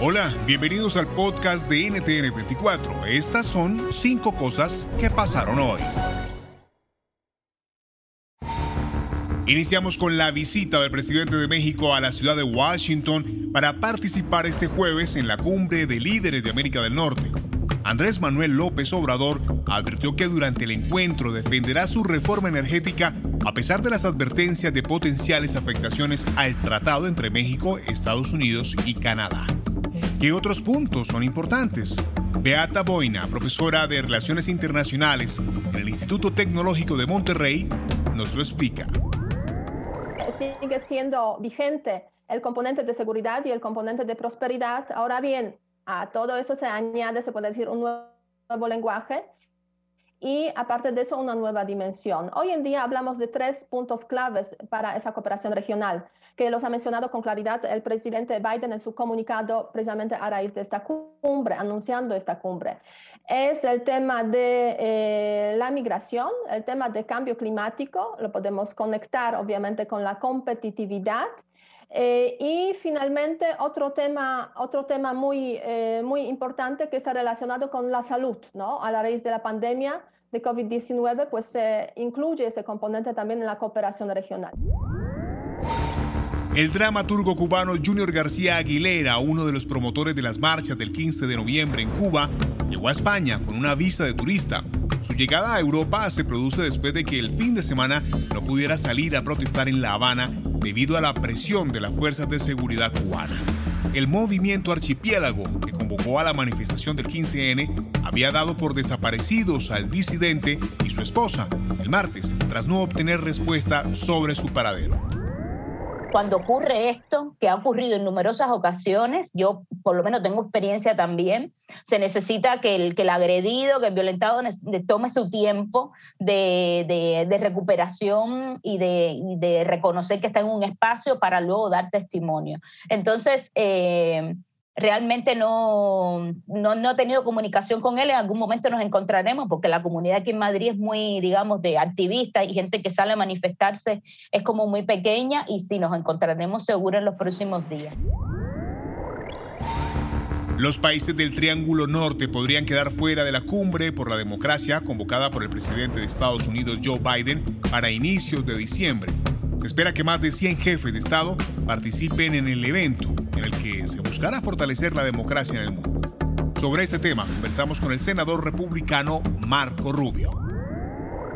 Hola, bienvenidos al podcast de NTN24. Estas son cinco cosas que pasaron hoy. Iniciamos con la visita del presidente de México a la ciudad de Washington para participar este jueves en la cumbre de líderes de América del Norte. Andrés Manuel López Obrador advirtió que durante el encuentro defenderá su reforma energética a pesar de las advertencias de potenciales afectaciones al tratado entre México, Estados Unidos y Canadá. ¿Qué otros puntos son importantes? Beata Boina, profesora de Relaciones Internacionales en el Instituto Tecnológico de Monterrey, nos lo explica. Sigue siendo vigente el componente de seguridad y el componente de prosperidad. Ahora bien, a todo eso se añade, se puede decir, un nuevo lenguaje y aparte de eso una nueva dimensión. Hoy en día hablamos de tres puntos claves para esa cooperación regional, que los ha mencionado con claridad el presidente Biden en su comunicado precisamente a raíz de esta cumbre, anunciando esta cumbre. Es el tema de eh, la migración, el tema de cambio climático, lo podemos conectar obviamente con la competitividad eh, y finalmente, otro tema, otro tema muy, eh, muy importante que está relacionado con la salud, ¿no? A la raíz de la pandemia de COVID-19, pues se incluye ese componente también en la cooperación regional. El dramaturgo cubano Junior García Aguilera, uno de los promotores de las marchas del 15 de noviembre en Cuba, llegó a España con una visa de turista. Su llegada a Europa se produce después de que el fin de semana no pudiera salir a protestar en La Habana debido a la presión de las fuerzas de seguridad cubana. El movimiento archipiélago, que convocó a la manifestación del 15N, había dado por desaparecidos al disidente y su esposa el martes, tras no obtener respuesta sobre su paradero cuando ocurre esto, que ha ocurrido en numerosas ocasiones, yo por lo menos tengo experiencia también, se necesita que el, que el agredido, que el violentado tome su tiempo de, de, recuperación y de, reconocer que está en un espacio para luego dar testimonio. Entonces, eh, realmente no, no, no, he tenido comunicación con él, en algún momento nos encontraremos, porque la comunidad aquí en Madrid es muy, digamos, de activistas y gente que sale a manifestarse es como muy pequeña y sí, nos encontraremos seguro en los próximos días. Los países del Triángulo Norte podrían quedar fuera de la cumbre por la democracia convocada por el presidente de Estados Unidos Joe Biden para inicios de diciembre. Se espera que más de 100 jefes de Estado participen en el evento, en el que se buscará fortalecer la democracia en el mundo. Sobre este tema conversamos con el senador republicano Marco Rubio.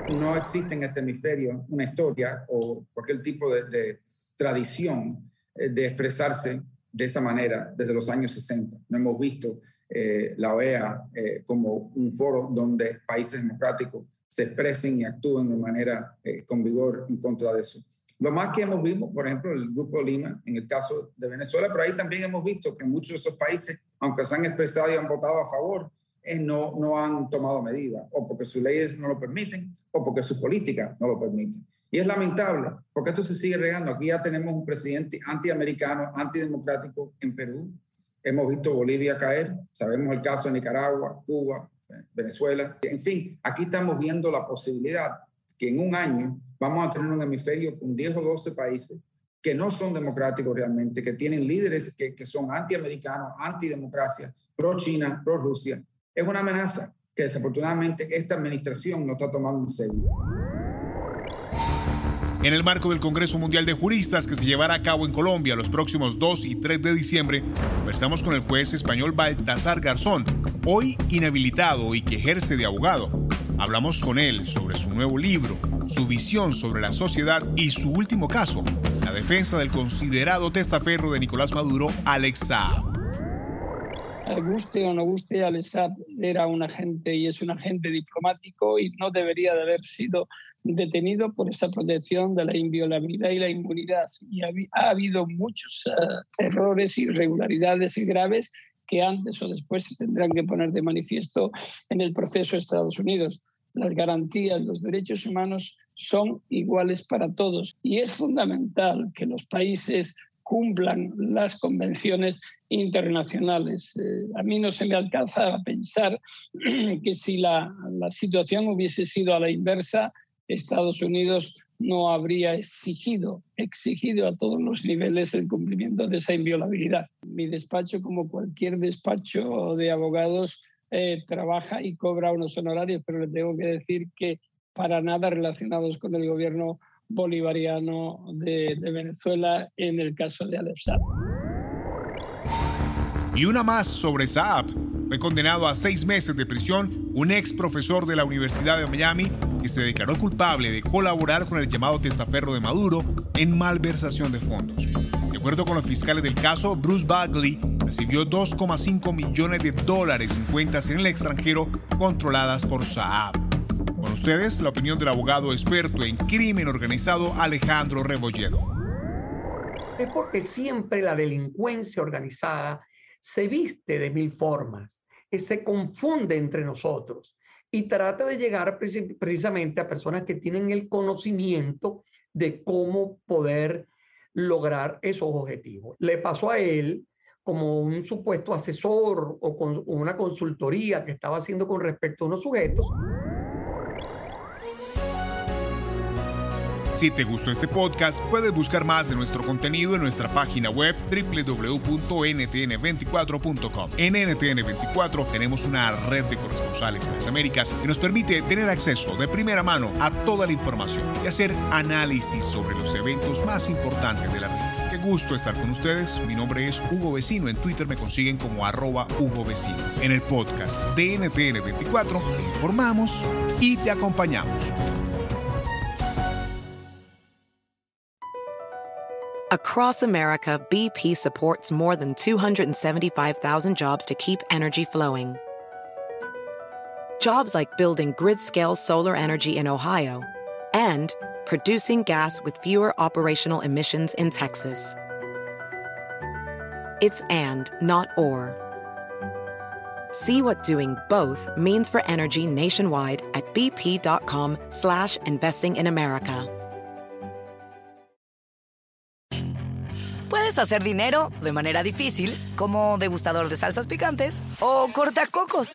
No existe en este hemisferio una historia o cualquier tipo de, tradición eh, de expresarse de esa manera desde los años 60. No hemos visto eh, la OEA eh, como un foro donde países democráticos se expresen y actúen de manera con vigor en contra de eso. Lo más que hemos visto, por ejemplo, el Grupo Lima, en el caso de Venezuela, pero ahí también hemos visto que muchos de esos países, aunque se han expresado y han votado a favor, eh, no, no han tomado medidas, o porque sus leyes no lo permiten, o porque sus políticas no lo permiten. Y es lamentable, porque esto se sigue regando. Aquí ya tenemos un presidente antiamericano, antidemocrático en Perú. Hemos visto Bolivia caer, sabemos el caso de Nicaragua, Cuba, Venezuela. En fin, aquí estamos viendo la posibilidad que en un año vamos a tener un hemisferio con 10 o 12 países que no son democráticos realmente, que tienen líderes que, que son antiamericanos, antidemocracia, pro-China, pro-Rusia. Es una amenaza que desafortunadamente esta administración no está tomando en serio. En el marco del Congreso Mundial de Juristas que se llevará a cabo en Colombia los próximos 2 y 3 de diciembre, conversamos con el juez español Baltasar Garzón, hoy inhabilitado y que ejerce de abogado. Hablamos con él sobre su nuevo libro, su visión sobre la sociedad y su último caso, la defensa del considerado testaferro de Nicolás Maduro, Alex Saab. Guste o no guste, Alex Saab era un agente y es un agente diplomático y no debería de haber sido detenido por esa protección de la inviolabilidad y la inmunidad. Y ha, habido muchos uh, errores, irregularidades y graves que antes o después se tendrán que poner de manifiesto en el proceso de Estados Unidos. Las garantías, los derechos humanos son iguales para todos y es fundamental que los países cumplan las convenciones internacionales. Eh, a mí no se me alcanza a pensar que si la, la situación hubiese sido a la inversa, Estados Unidos no habría exigido, exigido a todos los niveles el cumplimiento de esa inviolabilidad. Mi despacho, como cualquier despacho de abogados, eh, trabaja y cobra unos honorarios, pero le tengo que decir que para nada relacionados con el gobierno bolivariano de, de Venezuela en el caso de Alep. Y una más sobre Saab. Fue condenado a seis meses de prisión un ex profesor de la Universidad de Miami que se declaró culpable de colaborar con el llamado testaferro de Maduro en malversación de fondos. De acuerdo con los fiscales del caso, Bruce Bagley recibió 2,5 millones de dólares en cuentas en el extranjero controladas por Saab. Con ustedes, la opinión del abogado experto en crimen organizado Alejandro Rebolledo. Es porque siempre la delincuencia organizada se viste de mil formas, que se confunde entre nosotros y trata de llegar precisamente a personas que tienen el conocimiento de cómo poder lograr esos objetivos. Le pasó a él como un supuesto asesor o con una consultoría que estaba haciendo con respecto a unos sujetos Si te gustó este podcast, puedes buscar más de nuestro contenido en nuestra página web www.ntn24.com. En NTN24 tenemos una red de corresponsales en las Américas que nos permite tener acceso de primera mano a toda la información y hacer análisis sobre los eventos más importantes de la vida. Qué gusto estar con ustedes. Mi nombre es Hugo Vecino. En Twitter me consiguen como arroba Hugo Vecino. En el podcast de NTN24 te informamos y te acompañamos. Across America, BP supports more than 275,000 jobs to keep energy flowing. Jobs like building grid scale solar energy in Ohio and producing gas with fewer operational emissions in Texas. It's and, not or. See what doing both means for energy nationwide at bp.com slash investing in America. Puedes hacer dinero de manera difícil, como degustador de salsas picantes, o cortacocos,